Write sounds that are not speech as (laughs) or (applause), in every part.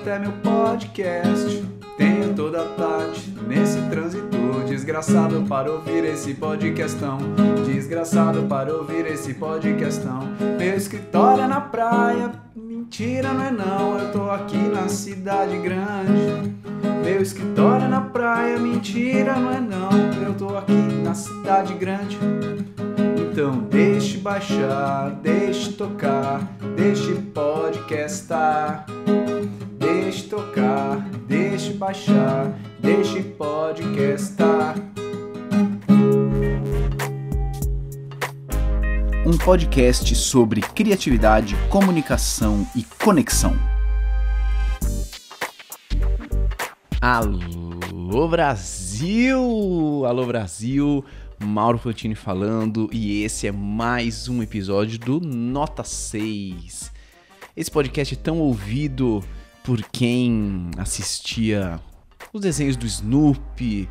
até meu podcast. Tenho toda tarde nesse trânsito desgraçado para ouvir esse podcastão. Desgraçado para ouvir esse podcastão. Meu escritório é na praia, mentira não é não, eu tô aqui na cidade grande. Meu escritório é na praia, mentira não é não, eu tô aqui na cidade grande. Então deixe baixar, deixe tocar, deixe podcastar. Deixe tocar, deixe baixar, deixe podcastar. Um podcast sobre criatividade, comunicação e conexão. Alô Brasil! Alô Brasil! Mauro Fantini falando e esse é mais um episódio do Nota 6. Esse podcast é tão ouvido por quem assistia os desenhos do Snoopy,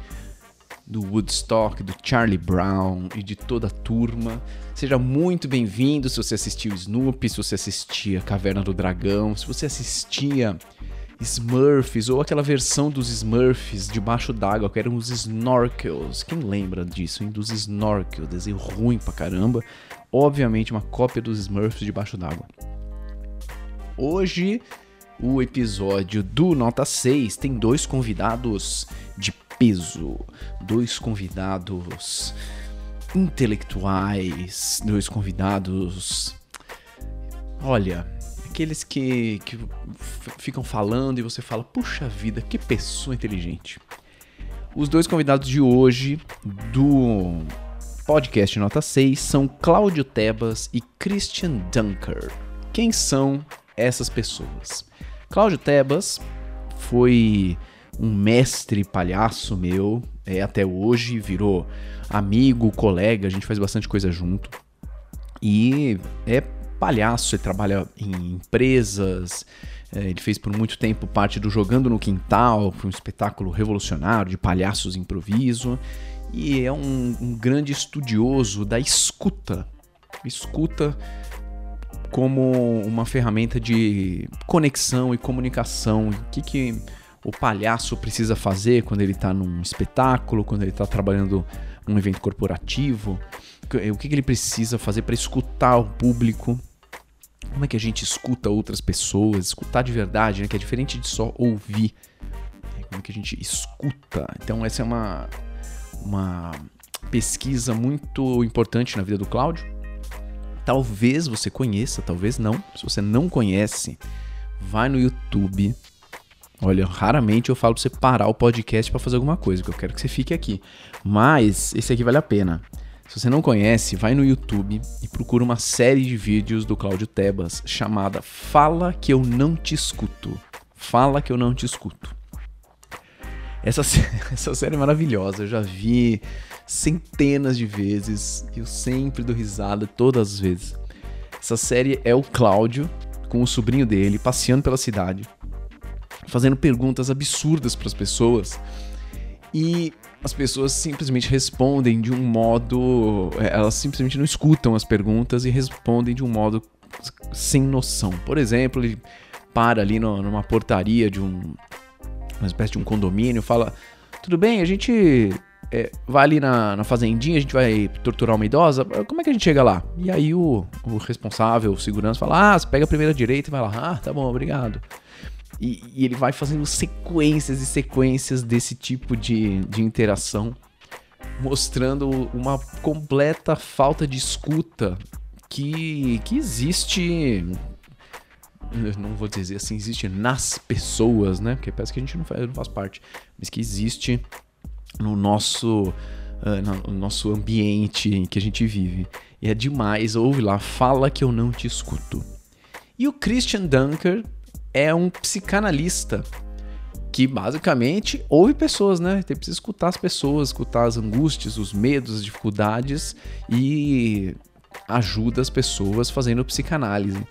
do Woodstock, do Charlie Brown e de toda a turma. Seja muito bem-vindo se você assistiu Snoopy, se você assistia Caverna do Dragão, se você assistia Smurfs, ou aquela versão dos Smurfs debaixo d'água, que eram os Snorkels. Quem lembra disso, hein? Dos Snorkels, desenho ruim pra caramba. Obviamente, uma cópia dos Smurfs debaixo d'água. Hoje, o episódio do Nota 6 tem dois convidados de peso. Dois convidados intelectuais, dois convidados. Olha, aqueles que, que ficam falando e você fala, puxa vida, que pessoa inteligente. Os dois convidados de hoje do podcast Nota 6 são Cláudio Tebas e Christian Dunker. Quem são essas pessoas? Cláudio Tebas foi um mestre palhaço meu, é, até hoje virou amigo, colega, a gente faz bastante coisa junto. E é palhaço, ele trabalha em empresas, é, ele fez por muito tempo parte do Jogando no Quintal, foi um espetáculo revolucionário de palhaços improviso, e é um, um grande estudioso da escuta. Escuta como uma ferramenta de conexão e comunicação. O que, que o palhaço precisa fazer quando ele está num espetáculo, quando ele está trabalhando num evento corporativo, o que, que ele precisa fazer para escutar o público como é que a gente escuta outras pessoas, escutar de verdade, né? Que é diferente de só ouvir. Como é que a gente escuta? Então essa é uma, uma pesquisa muito importante na vida do Cláudio. Talvez você conheça, talvez não. Se você não conhece, vai no YouTube. Olha, raramente eu falo pra você parar o podcast para fazer alguma coisa, que eu quero que você fique aqui. Mas esse aqui vale a pena. Se você não conhece, vai no YouTube e procura uma série de vídeos do Cláudio Tebas chamada Fala que eu não te escuto. Fala que eu não te escuto. Essa, (laughs) essa série é maravilhosa, eu já vi centenas de vezes eu sempre dou risada todas as vezes. Essa série é o Cláudio com o sobrinho dele passeando pela cidade, fazendo perguntas absurdas para as pessoas e as pessoas simplesmente respondem de um modo. É, elas simplesmente não escutam as perguntas e respondem de um modo sem noção. Por exemplo, ele para ali no, numa portaria de um. uma espécie de um condomínio, fala: Tudo bem, a gente é, vai ali na, na, fazendinha, a gente vai torturar uma idosa, como é que a gente chega lá? E aí o, o responsável, o segurança, fala: Ah, você pega a primeira direita e vai lá. Ah, tá bom, obrigado. E, e, ele vai fazendo sequências e sequências desse tipo de, de interação, mostrando uma completa falta de escuta que, que existe. Não vou dizer assim, existe nas pessoas, né? Porque parece que a gente não faz, não faz parte, mas que existe no nosso, uh, no nosso ambiente em que a gente vive. E é demais, ouve lá, fala que eu não te escuto. E o Christian Dunker é um psicanalista que basicamente ouve pessoas, né? Tem precisa escutar as pessoas, escutar as angústias, os medos, as dificuldades e ajuda as pessoas fazendo psicanálise.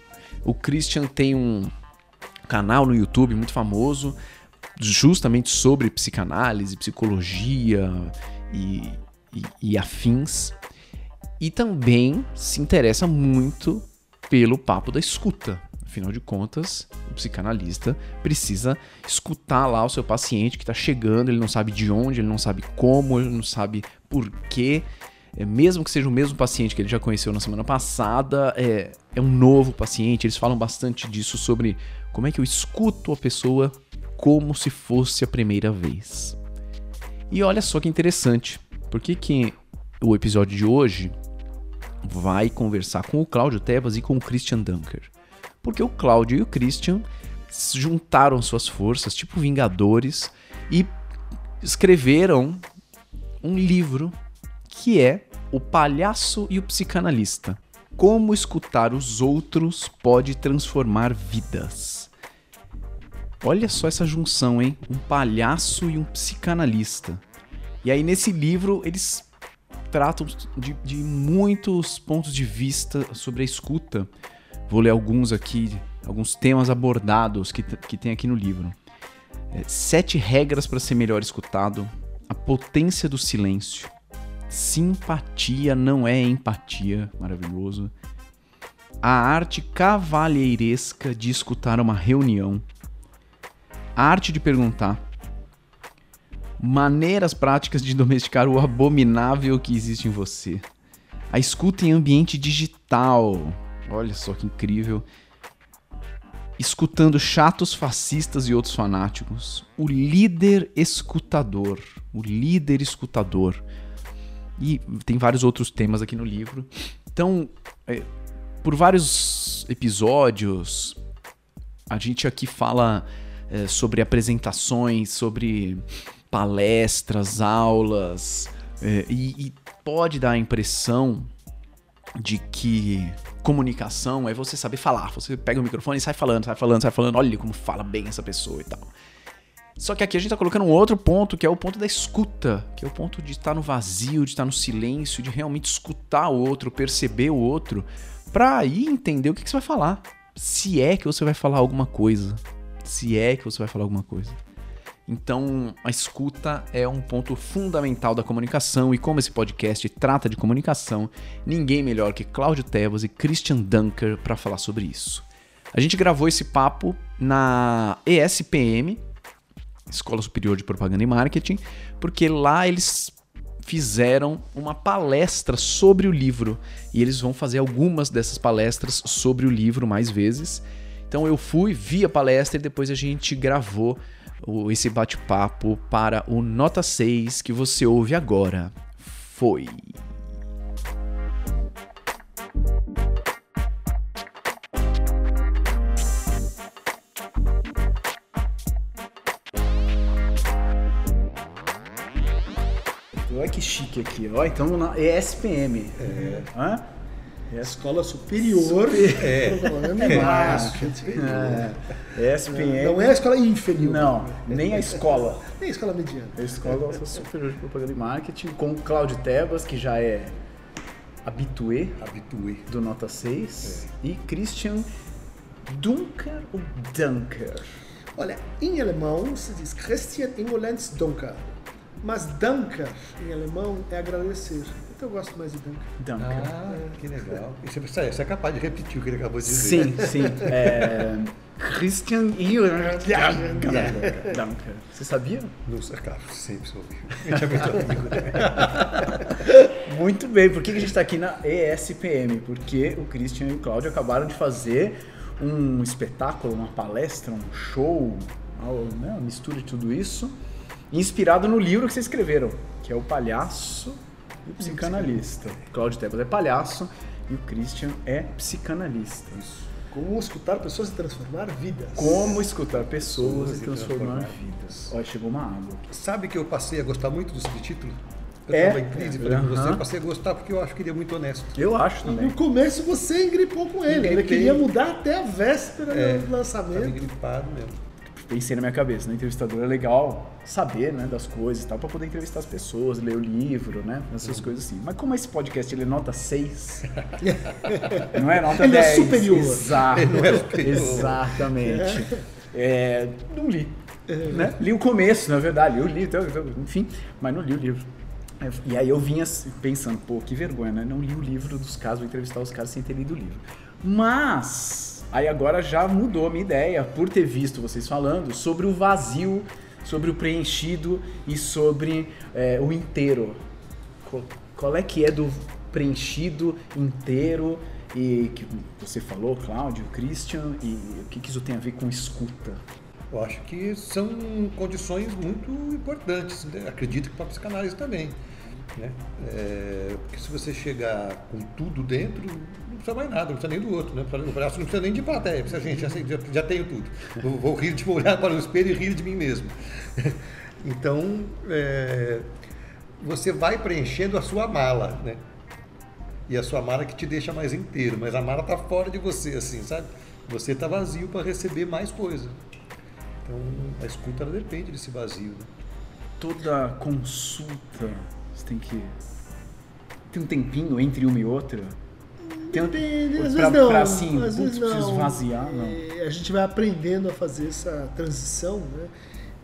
O Christian tem um canal no YouTube muito famoso justamente sobre psicanálise, psicologia e, e, e afins. E também se interessa muito pelo papo da escuta, Afinal de contas, o psicanalista precisa escutar lá o seu paciente que está chegando, ele não sabe de onde, ele não sabe como, ele não sabe por quê. É, mesmo que seja o mesmo paciente que ele já conheceu na semana passada, é, é um novo paciente. Eles falam bastante disso sobre como é que eu escuto a pessoa como se fosse a primeira vez. E olha só que interessante, porque que o episódio de hoje vai conversar com o Cláudio Tebas e com o Christian Dunker. Porque o Cláudio e o Christian juntaram suas forças, tipo Vingadores, e escreveram um livro que é O Palhaço e o Psicanalista. Como escutar os outros pode transformar vidas. Olha só essa junção, hein? Um palhaço e um psicanalista. E aí, nesse livro, eles tratam de, de muitos pontos de vista sobre a escuta. Vou ler alguns aqui, alguns temas abordados que, que tem aqui no livro. É, sete regras para ser melhor escutado. A potência do silêncio. Simpatia não é empatia. Maravilhoso. A arte cavalheiresca de escutar uma reunião. Arte de perguntar maneiras práticas de domesticar o abominável que existe em você. A escuta em ambiente digital. Olha só que incrível. Escutando chatos fascistas e outros fanáticos. O líder escutador. O líder escutador. E tem vários outros temas aqui no livro. Então, é, por vários episódios, a gente aqui fala é, sobre apresentações, sobre palestras, aulas, é, e, e pode dar a impressão de que comunicação é você saber falar. Você pega o microfone e sai falando, sai falando, sai falando. Olha como fala bem essa pessoa e tal. Só que aqui a gente tá colocando um outro ponto, que é o ponto da escuta, que é o ponto de estar no vazio, de estar no silêncio, de realmente escutar o outro, perceber o outro, pra aí entender o que, que você vai falar. Se é que você vai falar alguma coisa. Se é que você vai falar alguma coisa. Então, a escuta é um ponto fundamental da comunicação e como esse podcast trata de comunicação, ninguém melhor que Cláudio Tevas e Christian Dunker para falar sobre isso. A gente gravou esse papo na ESPM, Escola Superior de Propaganda e Marketing, porque lá eles fizeram uma palestra sobre o livro e eles vão fazer algumas dessas palestras sobre o livro mais vezes. Então eu fui, vi a palestra e depois a gente gravou esse bate-papo para o Nota 6 que você ouve agora. Foi. Olha que chique aqui, ó. Então na ESPM. É. Hã? É a escola superior é. propaganda é. marketing. É. ESPM. Não é a escola inferior. Não, nem a escola. nem a escola mediana. A escola superior de propaganda e marketing, com Cláudio Tebas, que já é habitué, habitué. do Nota 6, é. e Christian Dunker ou Dunker? Olha, em alemão se diz Christian Ingolenz Dunker. Mas Dunker, em alemão, é agradecer. Eu gosto mais de Dunker. Dunker. Ah, que legal. E você, você é capaz de repetir o que ele acabou de dizer. Sim, sim. É, Christian Dunker. Você sabia? Não sei, cara, sempre soube. (laughs) muito bem. Por que a gente está aqui na ESPM? Porque o Christian e o Cláudio acabaram de fazer um espetáculo, uma palestra, um show, né, uma mistura de tudo isso inspirado no livro que vocês escreveram, que é O Palhaço e o Psicanalista. Cláudio Tebas é palhaço e o Christian é psicanalista. Isso. Como escutar pessoas e transformar vidas. Como escutar pessoas e transformar, vidas. Olha, chegou uma água. Aqui. Sabe que eu passei a gostar muito desse título? Eu é? tava em crise falei com você, eu passei a gostar porque eu acho que ele é muito honesto. Eu acho também. No começo você engripou com ele, Engripei. ele queria mudar até a véspera é, do lançamento. Tava engripado mesmo pensei na minha cabeça, no entrevistador é legal saber, né, das coisas e tal, para poder entrevistar as pessoas, ler o livro, né, essas uhum. coisas assim. Mas como esse podcast ele é nota 6, (laughs) não é nota ele 10. É superior. Exato, é superior. Exatamente. É, não li. É. Né? Li o começo, na verdade, eu li, então, enfim, mas não li o livro. E aí eu vinha pensando, pô, que vergonha, né? Não li o livro dos casos, vou entrevistar os caras sem ter lido o livro. Mas aí agora já mudou a minha ideia por ter visto vocês falando sobre o vazio, sobre o preenchido e sobre é, o inteiro. Qual, é que é do preenchido inteiro e que você falou, Cláudio, Christian, e o que, isso tem a ver com escuta? Eu acho que são condições muito importantes, né? acredito que para a psicanálise também. Né? É, porque se você chegar com tudo dentro, precisa mais nada, não precisa nem do outro. Né? O braço não precisa nem de plateia, precisa, gente, já, já, tenho tudo. Vou, vou rir de olhar para o espelho e rir de mim mesmo. (laughs) Então, é, você vai preenchendo a sua mala, né? E a sua mala que te deixa mais inteiro, mas a mala está fora de você, assim, sabe? Você está vazio para receber mais coisa. Então, a escuta ela depende desse vazio. Né? Toda consulta, você tem que. Tem um tempinho entre uma e outra? Tem às pra, vezes não. pra assim, às vezes não. esvaziar, não. É, a gente vai aprendendo a fazer essa transição, né?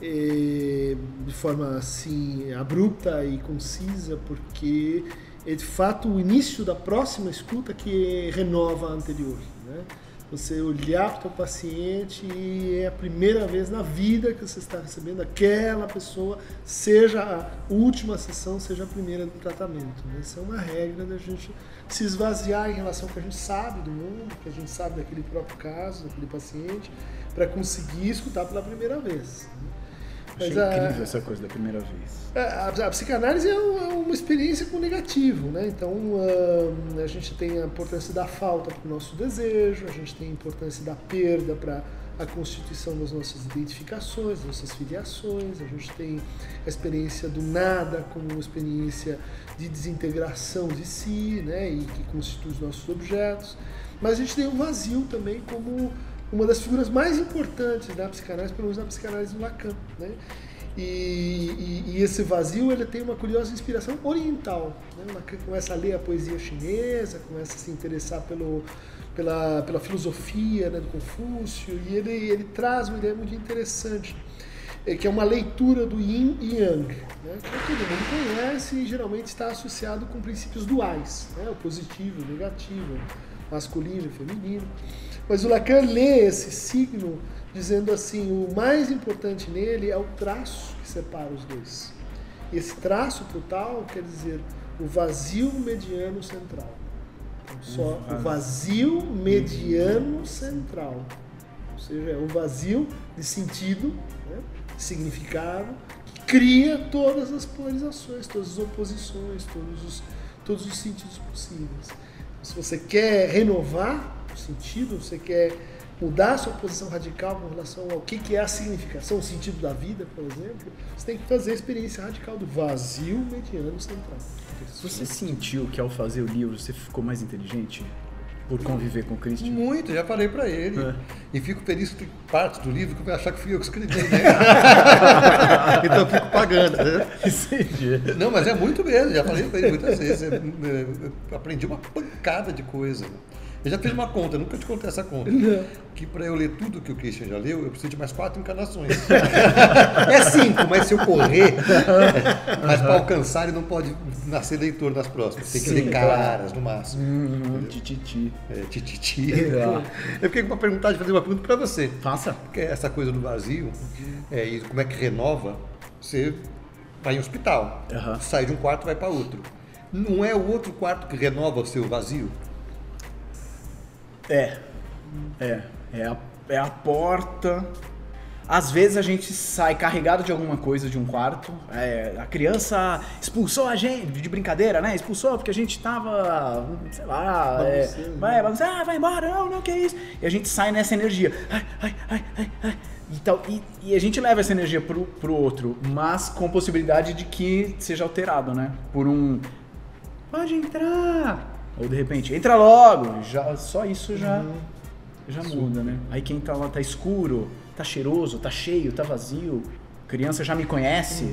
É, de forma assim abrupta e concisa, porque é de fato o início da próxima escuta que renova a anterior, né? Você olhar para o paciente e é a primeira vez na vida que você está recebendo aquela pessoa, seja a última sessão, seja a primeira do tratamento. Né? Isso é uma regra da gente se esvaziar em relação ao que a gente sabe do mundo, que a gente sabe daquele próprio caso, daquele paciente, para conseguir escutar pela primeira vez. né? Achei Mas a- incrível essa coisa da primeira vez. é, a, a psicanálise é um- é uma experiência com negativo, né? Então ahn, a gente tem a importância da falta para o nosso desejo, a gente tem a importância da perda para a constituição das nossas identificações, das nossas filiações, a gente tem a experiência do nada como uma experiência de desintegração de si, né? E que constitui os nossos objetos. Mas a gente tem o vazio também como uma das figuras mais importantes da psicanálise, pelo menos na psicanálise do Lacan, né? E, e- e esse vazio ele tem uma curiosa inspiração oriental. Né? Lacan começa a ler a poesia chinesa, começa a se interessar pelo, pela, pela filosofia né, do Confúcio, e ele, ele traz uma ideia muito interessante, eh, que é uma leitura do yin e yang, né? que todo mundo conhece e geralmente está associado com princípios duais, né? o positivo, o negativo, masculino e feminino. Mas o Lacan lê esse signo dizendo assim: o mais importante nele é o traço que separa os dois. Esse traço total quer dizer o vazio mediano central. Então, só o vazio mediano central. Ou seja, é o vazio de sentido, né, de significado, que cria todas as polarizações, todas as oposições, todos os, todos os sentidos possíveis. Se você quer renovar sentido, você quer mudar a sua posição radical com relação ao que, que é a significação, o sentido da vida, por exemplo, você tem que fazer a experiência radical do vazio mediano central. Você sentiu que ao fazer o livro você ficou mais inteligente por conviver com o Christian? Muito, já falei para ele. É. E fico feliz que tem parte do livro que vai achar que fui eu que escrevi, né? (laughs) então eu fico pagando, né? Não, mas é muito mesmo, já falei para ele muitas vezes. É, é, eu aprendi uma pancada de coisa. Eu já fiz uma conta, nunca te contei essa conta. Que para eu ler tudo que o Christian já leu, eu preciso de mais quatro encarnações. (laughs) é cinco, mas se eu correr, mas para alcançar ele não pode nascer leitor nas próximas. Tem que Sim, ler claro. caras no máximo. Hum, tititi. É, tititi. Legal. Eu fiquei com uma pergunta de fazer uma pergunta para você. Faça. Que é essa coisa do vazio é, e como é que renova, você vai em hospital, Aham. sai de um quarto e vai para outro. Não é o outro quarto que renova o seu vazio? É. É. É a, é a porta. Às vezes a gente sai carregado de alguma coisa de um quarto. É, a criança expulsou a gente, de brincadeira, né? Expulsou porque a gente tava, sei lá, é, Bagunçando. vai, bagunça, ah, vai embora, não, não, que é isso. E a gente sai nessa energia. Ai, ai, ai, ai, ai. E, tal, e, e a gente leva essa energia pro, pro outro, mas com possibilidade de que seja alterado, né? Por um. Pode entrar! Ou de repente, entra logo! Já, só isso já, já muda, né? Aí quem tá lá tá escuro, tá cheiroso, tá cheio, tá vazio, criança já me conhece,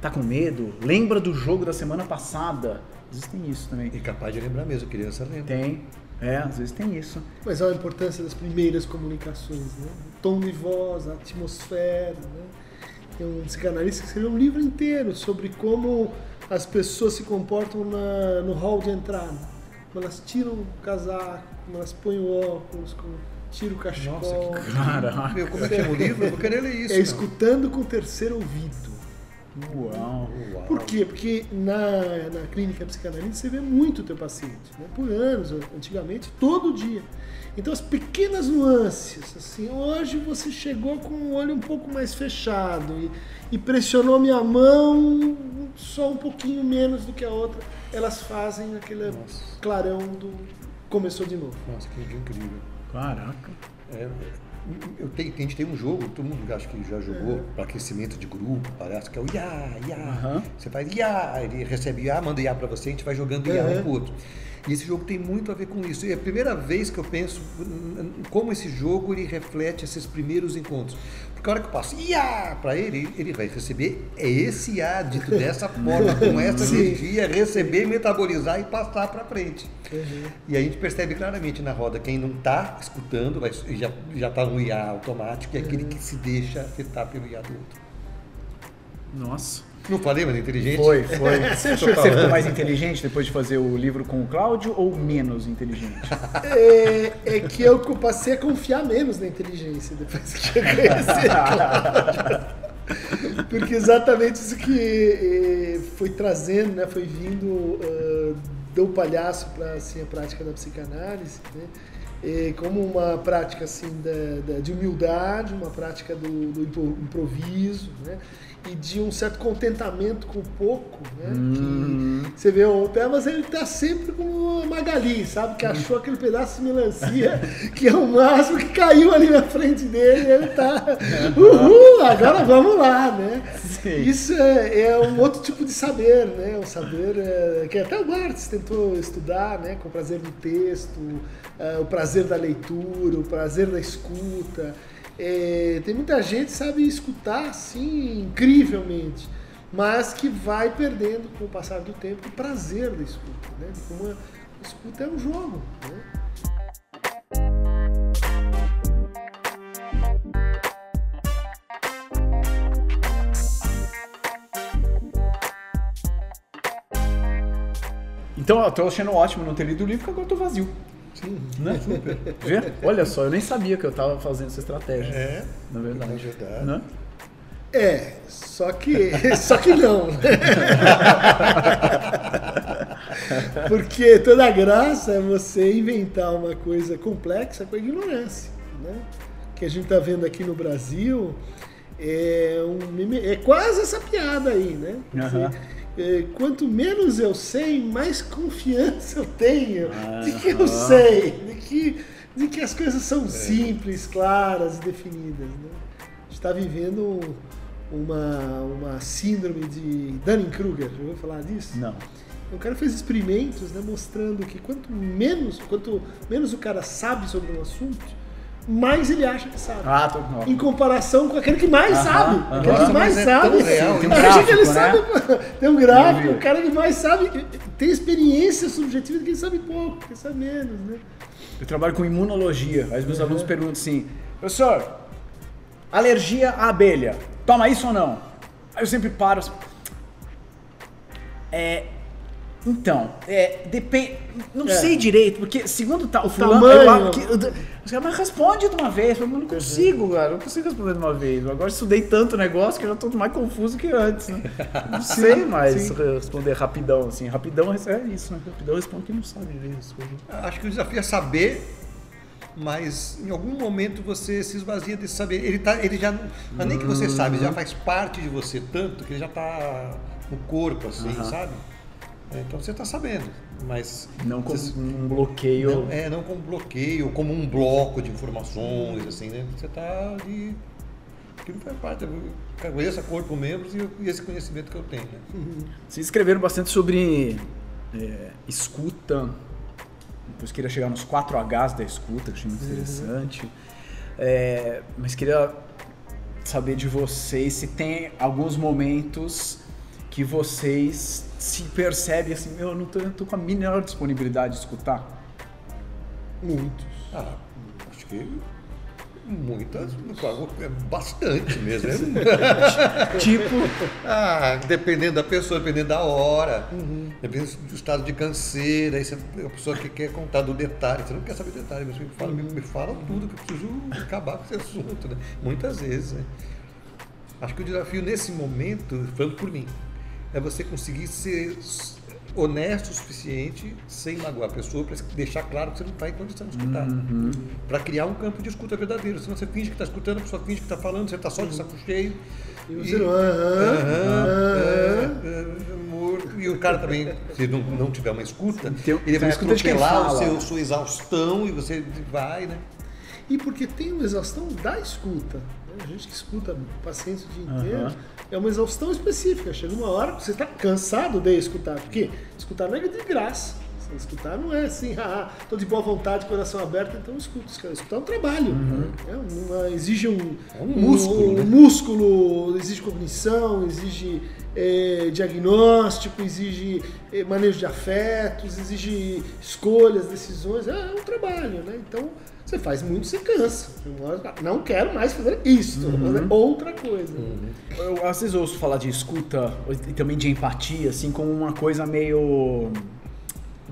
tá com medo, lembra do jogo da semana passada. Às vezes tem isso também. E capaz de lembrar mesmo, a criança lembra. Tem, é, às vezes tem isso. Mas olha a importância das primeiras comunicações, né? O tom de voz, a atmosfera, né? Tem um psicanalista que escreveu um livro inteiro sobre como as pessoas se comportam na- no hall de entrada. Como elas tiram o casaco, como elas põem o óculos, como, tira o cachecol. Nossa, que Caraca. Meu, como é que chama o livro? Eu vou querer ler isso. É cara. escutando com o terceiro ouvido. Uau. Uau. Por quê? Porque na, na clínica psicanalítica você vê muito o teu paciente, né? por anos, antigamente, todo dia. Então as pequenas nuances, assim, hoje você chegou com o olho um pouco mais fechado e, e pressionou minha mão só um pouquinho menos do que a outra, elas fazem aquele Nossa. clarão do começou de novo. Nossa, que incrível. Caraca. É, eu tenho, gente tem um jogo, todo mundo acho que já jogou, Uhum. para aquecimento de grupo, parece que é o Iá, Iá. Aham. Você faz Iá, ele recebe Iá, manda Iá para você, a gente vai jogando Iá Uhum. um pro outro. E esse jogo tem muito a ver com isso. E é a primeira vez que eu penso como esse jogo ele reflete esses primeiros encontros. Porque a hora que eu passo Iá para ele, ele vai receber esse Iá dito dessa (laughs) forma, com essa energia, receber, metabolizar e passar para frente. Uhum. E a gente percebe claramente na roda quem não está escutando, vai- já já está no IA automático, e aquele que se deixa afetar pelo IA do outro. Nossa. Não falei, mas é inteligente? Foi, foi. (laughs) Você achou que você ficou mais inteligente depois de fazer o livro com o Cláudio ou menos inteligente? (laughs) É, é que eu passei a confiar menos na inteligência depois que eu conheci Cláudio. Porque exatamente isso que eh, foi trazendo, né, foi vindo ah, do palhaço para assim, a prática da psicanálise, né, eh, como uma prática assim da, da- de humildade, uma prática do, do impro- improviso, né, e de um certo contentamento com o pouco, né, Hum. que você vê o pé, mas ele tá sempre como uma Magali, sabe? Que achou aquele pedaço de melancia (laughs) que é o máximo que caiu ali na frente dele e ele tá. Uhul, agora vamos lá, né? Sim. Isso é, é um outro tipo de saber, né? Um saber é, que até o Barthes tentou estudar, né? Com o prazer do texto, é, o prazer da leitura, o prazer da escuta. É, tem muita gente que sabe escutar assim incrivelmente, mas que vai perdendo com o passar do tempo o prazer da escuta, né? De como a escuta é um jogo, né? Então, eu tô achando ótimo não ter lido o livro, porque agora eu tô vazio. Sim, Né? (laughs) Vê? Olha só, eu nem sabia que eu tava fazendo essa estratégia. É, Na verdade. na verdade. Né? É, só que, (laughs) só que não. (laughs) Porque toda a graça é você inventar uma coisa complexa com a ignorância, né? Que a gente tá vendo aqui no Brasil é, um, é quase essa piada aí, né? É, quanto menos eu sei, mais confiança eu tenho de que eu Aham. sei, de que, de que as coisas são simples, claras e definidas, né? A gente está vivendo uma, uma síndrome de Dunning-Kruger, já ouviu falar disso? Não. O cara fez experimentos né, mostrando que quanto menos, quanto menos o cara sabe sobre um assunto, mais ele acha que sabe. Ah, tô. Em comparação com aquele que mais Aham, sabe. aham. Aquele que Nossa, mais é sabe. real Tem um Acha gráfico, que ele né? sabe. Tem um gráfico, Eu o cara que mais sabe. Tem experiência subjetiva de quem sabe pouco, quem sabe menos, né? Eu trabalho com imunologia. Aí os meus alunos perguntam assim: professor, alergia à abelha, toma isso ou não? Aí eu sempre paro. assim, É. Então, é, depende. Não É. sei direito, porque segundo tá, o fulano. tamanho. eu- que- eu- os caras, mas responde de uma vez. Eu não consigo, cara. Eu não consigo responder de uma vez. Eu agora estudei tanto negócio que eu já tô mais confuso que antes, né? (laughs) Não sei mais sim. responder rapidão, assim. Rapidão é isso, né? Rapidão responde quem não sabe direito as coisas. Acho que o desafio é saber, mas em algum momento você se esvazia desse saber. Ele, tá, ele já não é nem que você sabe, já faz parte de você tanto que ele já está no corpo, assim, Aham. sabe? É, Então você está sabendo, mas Não como você- um bloqueio. não, é não como bloqueio, como um bloco de informações, assim, né? Você está ali. Aquilo faz parte. Eu conheço a corpo, membros e, eu- e esse conhecimento que eu tenho. Né? Vocês escreveram bastante sobre é, escuta. Depois queria chegar nos 4 Hs da escuta, que eu achei muito interessante. É, mas queria saber de vocês se tem alguns momentos que vocês se percebem assim, meu, eu não tô, eu tô com a menor disponibilidade de escutar. Muitos. Ah, acho que Muitas, bastante mesmo. (laughs) Tipo, ah, dependendo da pessoa, dependendo da hora, dependendo do estado de canseira, aí você, a pessoa que quer contar do detalhe, você não quer saber detalhe, mas me fala, me, me fala tudo que eu preciso acabar com esse assunto, né? Muitas vezes, né? Acho que o desafio nesse momento, falando por mim, é você conseguir ser honesto o suficiente, sem magoar a pessoa, para deixar claro que você não está em condição de escutar. Para criar um campo de escuta verdadeiro. Senão você finge que está escutando, a pessoa finge que está falando, você está só de saco cheio. E você não, aham, aham. morto. E o cara também, se não, não tiver uma escuta, Tem- ele vai atropelar o seu, sua exaustão e você vai, né? E porque tem uma exaustão da escuta. Né? A gente que escuta pacientes o dia inteiro, Aham. é uma exaustão específica. Chega uma hora que você está cansado de escutar. Porque escutar não é de graça. Você Escutar não é assim, (laughs) ah, tô de boa vontade, coração aberto, então escuta. Escutar é um trabalho. né? É uma- exige um, É um músculo, um né? músculo, exige cognição, exige eh, diagnóstico, exige eh, manejo de afetos, exige escolhas, decisões. É, é um trabalho, né? Então você faz muito, você cansa. Uma hora, "Ah, Não quero mais fazer isso, vou fazer outra coisa. eu às vezes ouço falar de escuta e também de empatia, assim, como uma coisa meio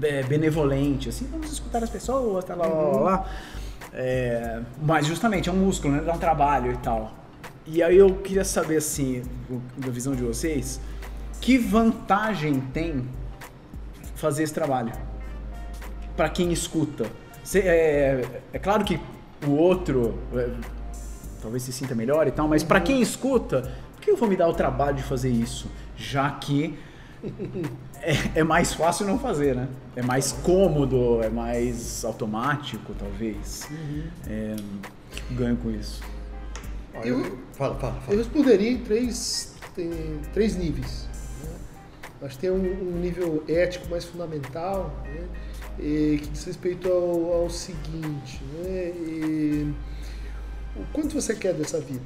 é, benevolente, assim, vamos escutar as pessoas, tá lá, lá, lá, lá. É, mas justamente é um músculo, né? Dá um trabalho e tal. E aí eu queria saber, assim, da visão de vocês, que vantagem tem fazer esse trabalho? Pra quem escuta. Cê- é, é claro que o outro é, talvez se sinta melhor e tal, mas pra quem escuta, por que eu vou me dar o trabalho de fazer isso? Já que é, é mais fácil não fazer, né? É mais cômodo, é mais automático, talvez. É, ganho com isso. Olha, Eu- Fala, fala, Eu fala. responderia em três, tem três níveis. né? Acho que tem um, um nível ético mais fundamental, né? Que diz respeito ao, ao seguinte, né? O quanto você quer dessa vida?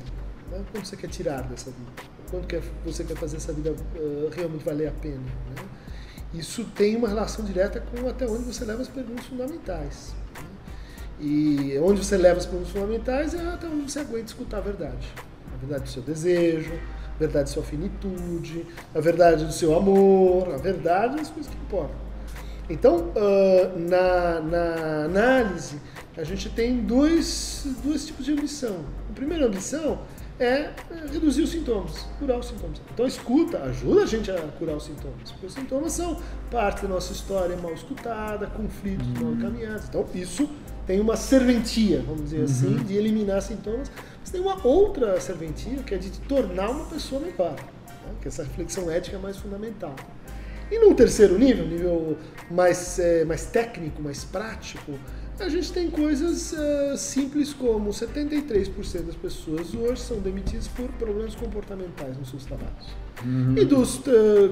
Né? Quanto você quer tirar dessa vida? Quanto quer, você quer fazer essa vida eh, realmente valer a pena? né? Isso tem uma relação direta com até onde você leva as perguntas fundamentais. né? E onde você leva as perguntas fundamentais é até onde você aguenta escutar a verdade. A verdade do seu desejo, a verdade da sua finitude, a verdade do seu amor, a verdade das coisas que importam. Então, ah, na, na análise, a gente tem dois, dois tipos de ambição. A primeira ambição é eh, reduzir os sintomas, curar os sintomas. Então, escuta ajuda a gente a curar os sintomas, porque os sintomas são parte da nossa história mal escutada, conflitos mal encaminhados. Então, isso tem uma serventia, vamos dizer assim, de eliminar sintomas, mas tem uma outra serventia que é de tornar uma pessoa melhor, né? que essa reflexão ética é mais fundamental. E no terceiro nível, nível mais, eh, mais técnico, mais prático, a gente tem coisas eh, simples como 73% das pessoas hoje são demitidas por problemas comportamentais nos seus trabalhos. E dos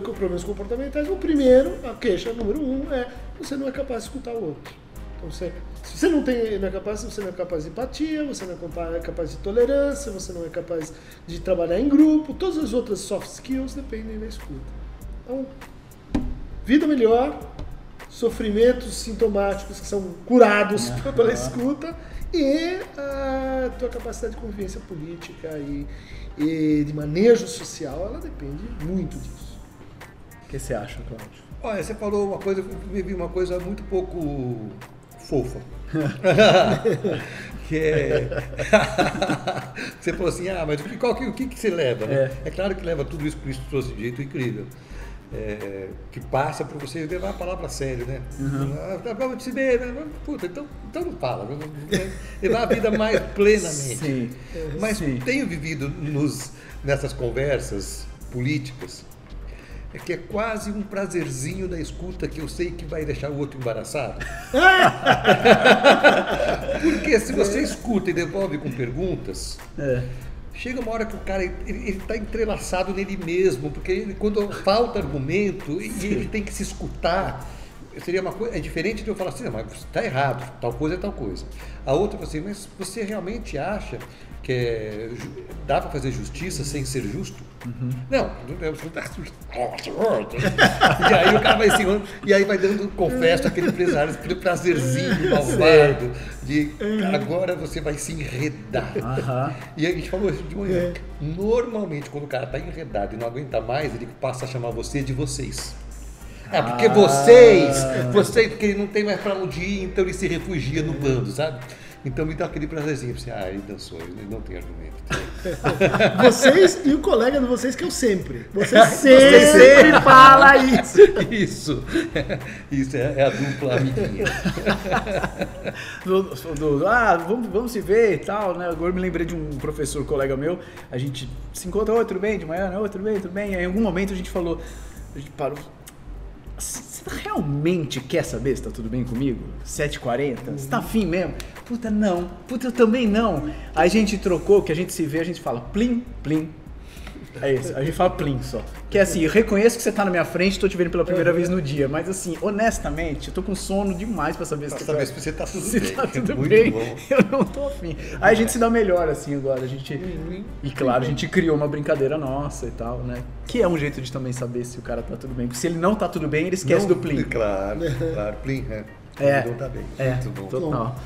co- problemas comportamentais, o primeiro, a queixa número um, é você não é capaz de escutar o outro. Então, você, se você não, tem, não é capaz, você não é capaz de empatia, você não é é capaz de tolerância, você não é capaz de trabalhar em grupo, todas as outras soft skills dependem da escuta. Então, vida melhor, sofrimentos sintomáticos que são curados (laughs) pela escuta e a tua capacidade de convivência política e, e de manejo social, ela depende muito disso. O que você acha, Cláudio? Olha, você falou uma coisa, me vi uma coisa muito pouco fofa. (laughs) que é. (laughs) você falou assim, ah, mas o que, qual que- o que, que você leva? né? É. É. claro que leva tudo isso que Cristo trouxe de jeito incrível. É, que passa por você levar a palavra a sério, né? Ah, tá, vamos te ver, né? Puta, então, então não fala. Levar a vida mais plenamente. Sim. Mas Sim. tenho vivido nos, nessas conversas políticas é que é quase um prazerzinho da escuta que eu sei que vai deixar o outro embaraçado. (laughs) Porque se você escuta e devolve com perguntas, É. chega uma hora que o cara ele está entrelaçado nele mesmo, porque ele, quando falta argumento e ele tem que se escutar, seria uma coisa. É diferente de eu falar assim, mas está errado, tal coisa é tal coisa. A outra assim, mas você realmente acha que é, dá para fazer justiça sem ser justo? Não, não é justo. (laughs) E aí o cara vai assim, e aí vai dando, confesso, aquele empresário, aquele prazerzinho malvado, de agora você vai se enredar. Aham. E a gente falou isso de manhã. Normalmente, quando o cara tá enredado e não aguenta mais, ele passa a chamar você de vocês. É, porque vocês, vocês, porque ele não tem mais pra onde ir, então ele se refugia no bando, sabe? Então me dá aquele prazerzinho, assim, ah, ele dançou, ele não tem argumento. (laughs) Vocês e o colega de vocês que eu sempre. Você sempre (laughs) fala isso. Isso, (laughs) isso é, é a dupla amiguinha. do, do- ah, vamos, vamos se ver e tal, né? Agora eu me lembrei de um professor, colega meu, a gente se encontra, oi, tudo bem? De manhã, né? Oi, tudo bem, tudo bem? Aí, em algum momento a gente falou, a gente parou, você realmente quer saber se tá tudo bem comigo? 7h40? Você tá afim mesmo? Puta, não. Puta, eu também não. A gente trocou, que a gente se vê, a gente fala plim, plim. É isso, a gente fala plim só. Que é assim, eu reconheço que você tá na minha frente, tô te vendo pela primeira vez no dia, mas assim, honestamente, eu tô com sono demais pra saber se, Pra você saber se você tá tudo se bem. tá (laughs) tudo Muito bem. bom. (laughs) Eu não tô afim. Aí a gente se dá melhor assim agora. A gente. E claro, a gente criou uma brincadeira nossa e tal, né? Que é um jeito de também saber se o cara tá tudo bem. Porque se ele não tá tudo bem, ele esquece Não, do Plim. Claro, (laughs) claro, Plim, é. É. Não tá bem. É, Muito bom. total.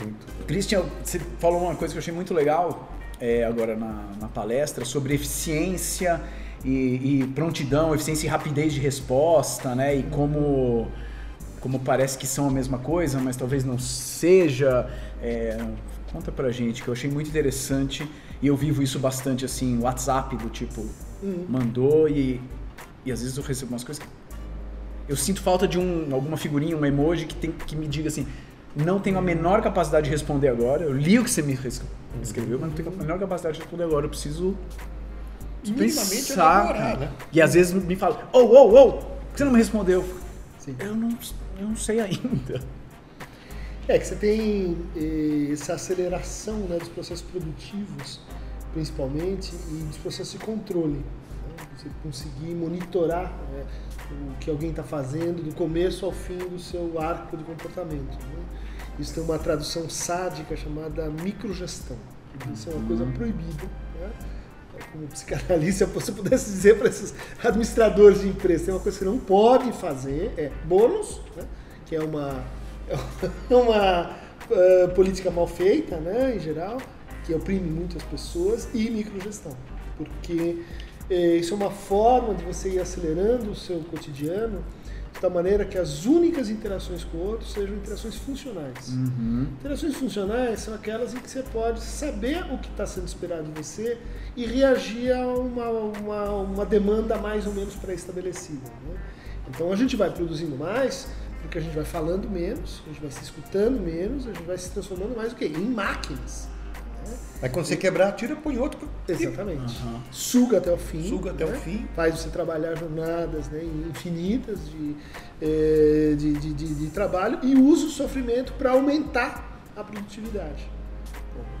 Muito bom. Christian, você falou uma coisa que eu achei muito legal é, agora na, na palestra sobre eficiência e, e prontidão, eficiência e rapidez de resposta, né? E como, como parece que são a mesma coisa, mas talvez não seja. É, conta pra gente, que eu achei muito interessante e eu vivo isso bastante assim, WhatsApp do tipo, mandou e, e às vezes eu recebo umas coisas que eu sinto falta de um, alguma figurinha, um emoji que, tem, que me diga assim: não tenho a menor capacidade de responder agora. Eu li o que você me escreveu, mas não tenho a menor capacidade de responder agora. Eu preciso Minimamente pensar. elaborar, né? E às vezes me fala: ô, ô, ô, por que você não me respondeu? Eu não, eu não sei ainda. É que você tem eh, essa aceleração né, dos processos produtivos, principalmente, e dos processos de controle. né? Você conseguir monitorar né, o que alguém está fazendo do começo ao fim do seu arco de comportamento. né? Isso tem uma tradução sádica chamada microgestão. Isso é uma coisa proibida. né? Como psicanalista, se você pudesse dizer para esses administradores de empresa, tem uma coisa que não pode fazer, é bônus, né? que é uma, (laughs) é uma eh, política mal feita, né, em geral, que oprime muitas pessoas, e microgestão. Porque eh, isso é uma forma de você ir acelerando o seu cotidiano tal maneira que as únicas interações com o outro sejam interações funcionais. Interações funcionais são aquelas em que você pode saber o que está sendo esperado de você e reagir a uma, uma, uma demanda mais ou menos pré-estabelecida. né? Então a gente vai produzindo mais porque a gente vai falando menos, a gente vai se escutando menos, a gente vai se transformando mais o quê? Em máquinas. Aí quando você quebrar, tira, põe outro. Exatamente. Suga até o fim. Suga até o né? fim. Faz você trabalhar jornadas né, infinitas de, eh, de, de, de- de trabalho e usa o sofrimento para aumentar a produtividade.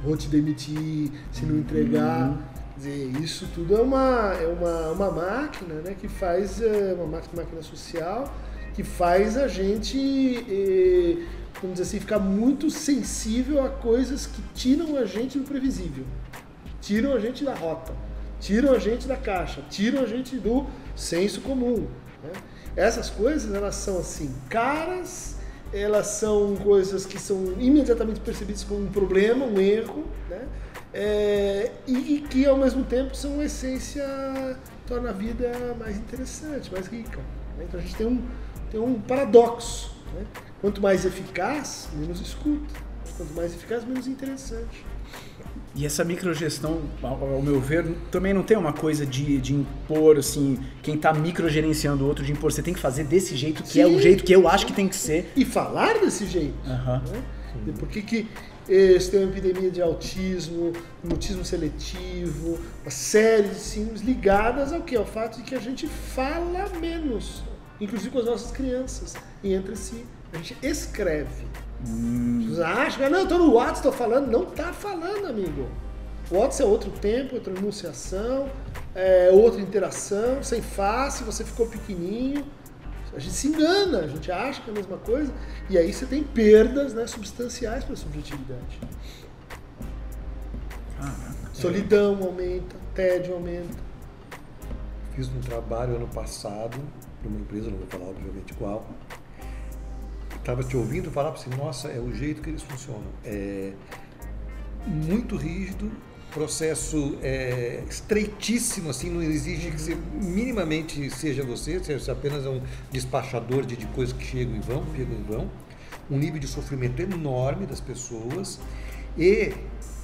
Vou te demitir se não entregar. Quer dizer, isso tudo é uma, é uma, uma máquina né, que faz, eh, uma máquina, máquina social, que faz a gente, eh, vamos dizer assim, ficar muito sensível a coisas que tiram a gente do previsível tiram a gente da rota, tiram a gente da caixa, tiram a gente do senso comum. né? Essas coisas elas são assim caras, elas são coisas que são imediatamente percebidas como um problema, um erro, né? É, e, e que ao mesmo tempo são essência torna a vida mais interessante, mais rica. né? Então a gente tem um tem um paradoxo. né? Quanto mais eficaz, menos escuta. Quanto mais eficaz, menos interessante. E essa microgestão, ao, meu ver, também não tem uma coisa de, de impor, assim, quem tá microgerenciando o outro, de impor, você tem que fazer desse jeito, que é o Sim. jeito que eu acho que tem que ser. e falar desse jeito. Aham. né? Por que, que eh, você tem uma epidemia de autismo, mutismo seletivo, uma série de síndromes ligadas ao que? Ao fato de que a gente fala menos, inclusive com as nossas crianças, e entre si. A gente escreve. Acham que, não, eu tô no WhatsApp, estou falando. Não tá falando, amigo. O WhatsApp é outro tempo, outra enunciação, é outra interação, sem face, você ficou pequenininho. A gente se engana, a gente acha que é a mesma coisa, e aí você tem perdas né, substanciais para a subjetividade. Solidão aumenta, tédio aumenta. Fiz um trabalho ano passado para uma empresa, não vou falar obviamente qual. Estava te ouvindo falar assim, nossa, é o jeito que eles funcionam. É muito rígido, processo é, estreitíssimo, assim, não exige que você minimamente seja você, seja apenas um despachador de, de coisas que chegam e vão, chegam e vão. Um nível de sofrimento enorme das pessoas e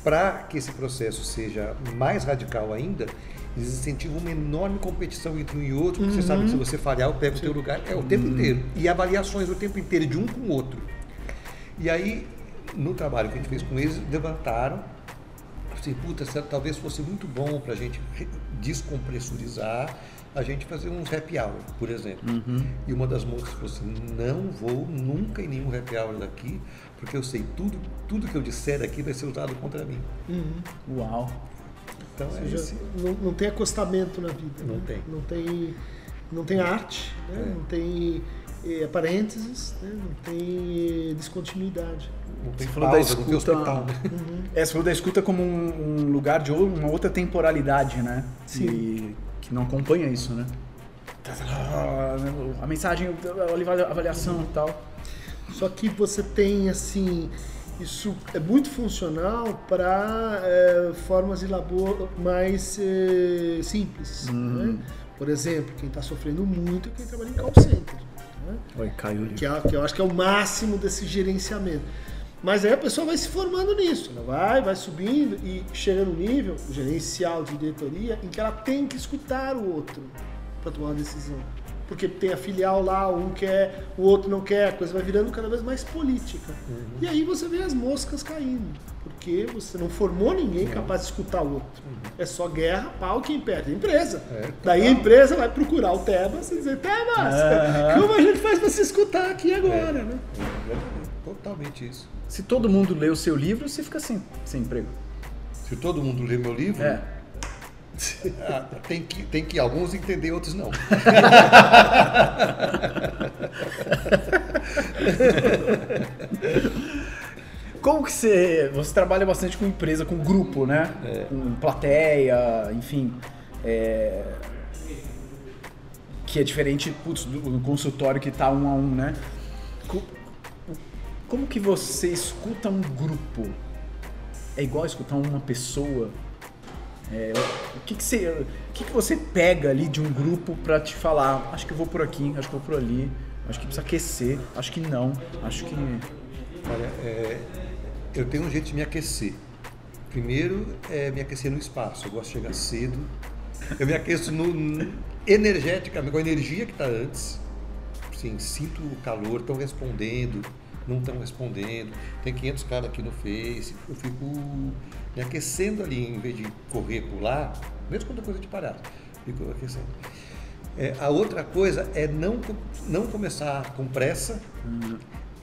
para que esse processo seja mais radical ainda, eles incentivam uma enorme competição entre um e outro, porque você sabe que se você falhar, eu pego o teu lugar, é o tempo inteiro. E avaliações o tempo inteiro, de um com o outro. E aí, no trabalho que a gente fez com eles, levantaram, assim, puta, talvez fosse muito bom para a gente descompressurizar, a gente fazer uns happy hour, por exemplo. E uma das moças falou assim, não vou nunca em nenhum happy hour daqui, porque eu sei tudo, tudo que eu disser aqui vai ser usado contra mim. Uau. Então Ou é seja, esse. não, não tem acostamento na vida. Não né? tem. Não tem, não tem arte, né? É. não tem eh, parênteses, né? não tem eh, descontinuidade. Não tem Você falou da escuta- hospital. né? É, você falou da escuta como um, um lugar de ou- uma outra temporalidade, né? Sim. E que não acompanha isso, né? A mensagem, a avaliação e tal. Só que você tem assim, isso é muito funcional para eh, formas de labor mais eh, simples. né? Por exemplo, quem está sofrendo muito é quem trabalha em call center. né? Oi, caiu que, é, que eu acho que é o máximo desse gerenciamento. Mas aí a pessoa vai se formando nisso, ela vai, vai subindo e chega no nível gerencial de diretoria em que ela tem que escutar o outro para tomar uma decisão. Porque tem a filial lá, um quer, o outro não quer, a coisa vai virando cada vez mais política. E aí você vê as moscas caindo, porque você não formou ninguém capaz de escutar o outro. É só guerra, pau, quem perde? A empresa. É, Daí a empresa vai procurar o Tebas e dizer, Tebas, Aham. como a gente faz para se escutar aqui agora, né? Totalmente isso. Se todo mundo lê o seu livro, você fica sem, sem emprego. Se todo mundo lê meu livro, É. ah, tem, que, tem que alguns entender, outros não. Como que você. Você trabalha bastante com empresa, com grupo, né? Com plateia, enfim. é, Que é diferente putz, do consultório que tá um a um, né? Co- Como que você escuta um grupo? É igual escutar uma pessoa? É, o que, que, você, o que, que você pega ali de um grupo pra te falar? Acho que eu vou por aqui, acho que eu vou por ali, acho que precisa aquecer, acho que não, acho que. Olha, é, eu tenho um jeito de me aquecer. Primeiro é me aquecer no espaço. Eu gosto de chegar cedo. Eu me aqueço no, energeticamente, com a energia que está antes. Sim, sinto o calor, estão respondendo, não estão respondendo. Tem 500 caras aqui no Face. Eu fico me aquecendo ali, em vez de correr, pular, mesmo quando é coisa de parar. Fico aquecendo. É, a outra coisa é não, não começar com pressa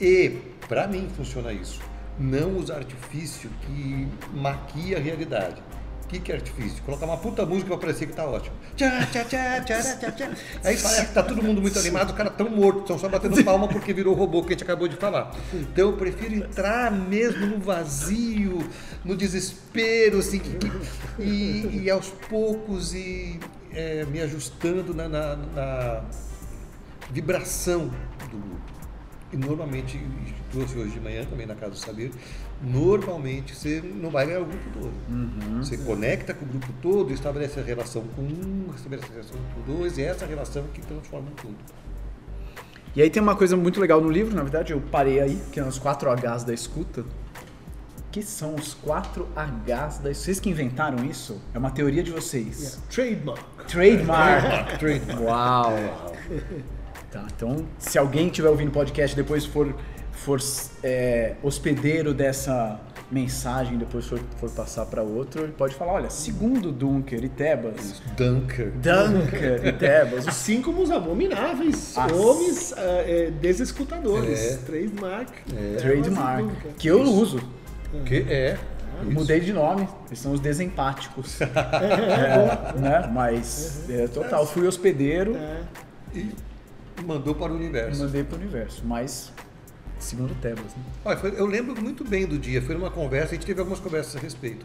e, para mim, funciona isso. Não usar artifício que maquia a realidade. O que, que é artifício? Colocar uma puta música pra parecer que tá ótimo. Tchá, tchá, tchá, tchá, tchá, tchá. Aí parece que tá todo mundo muito animado, os caras tão mortos, estão só batendo palma porque virou o robô que a gente acabou de falar. Então eu prefiro entrar mesmo no vazio, no desespero, assim, que- e, e aos poucos e é, me ajustando na- na- na vibração do grupo. E normalmente, trouxe hoje de manhã também na casa do Saber, normalmente você não vai ganhar o grupo todo. Você conecta com o grupo todo, estabelece a relação com um, estabelece a relação com dois, e é essa relação que transforma tudo. E aí tem uma coisa muito legal no livro, na verdade, eu parei aí, que é os 4 Hs da escuta. Que são os 4 Hs da Vocês que inventaram isso? É uma teoria de vocês. Trademark. Trademark. (laughs) Trademark. Uau. (laughs) Tá, então, se alguém estiver ouvindo o podcast e depois for, for é, hospedeiro dessa mensagem, depois for, for passar para outro, ele pode falar, olha, segundo Dunker e Tebas, Dunker. Dunker e Tebas, os Assim como os abomináveis Ah, homens ah, é, desescutadores. É. Trademark. trademark, Nunca. que eu uso. Que é. Eu Mudei de nome, eles são os desempáticos. (laughs) É, né? Mas, é, total, fui hospedeiro. É. E, mandou para o universo. Mandei para o universo, mas segundo Tebas. Né? Olha, foi, eu lembro muito bem do dia. Foi numa conversa, a gente teve algumas conversas a respeito.